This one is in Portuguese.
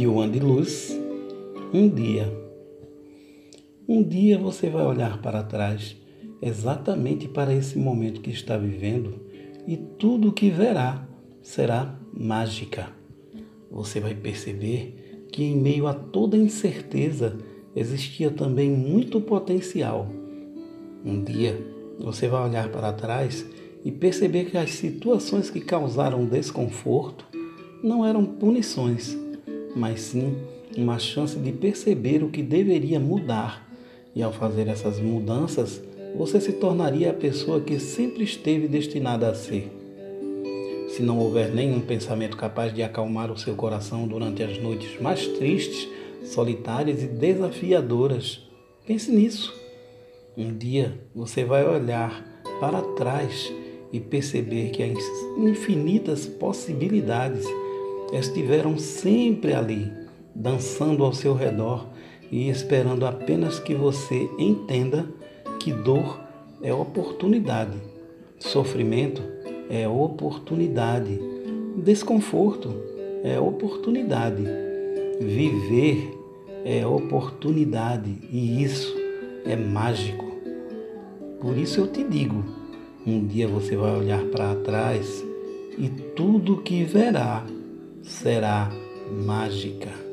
de Juan de Luz, um dia. Um dia você vai olhar para trás, exatamente para esse momento que está vivendo, e tudo o que verá será mágica. Você vai perceber que em meio a toda incerteza existia também muito potencial. Um dia você vai olhar para trás e perceber que as situações que causaram desconforto não eram punições, mas sim uma chance de perceber o que deveria mudar. E ao fazer essas mudanças, você se tornaria a pessoa que sempre esteve destinada a ser. Se não houver nenhum pensamento capaz de acalmar o seu coração durante as noites mais tristes, solitárias e desafiadoras, pense nisso. Um dia você vai olhar para trás e perceber que as infinitas possibilidades estiveram sempre ali, dançando ao seu redor e esperando apenas que você entenda que dor é oportunidade, sofrimento é oportunidade, desconforto é oportunidade, viver é oportunidade e isso é mágico. Por isso eu te digo: um dia você vai olhar para trás e tudo que verá será mágica.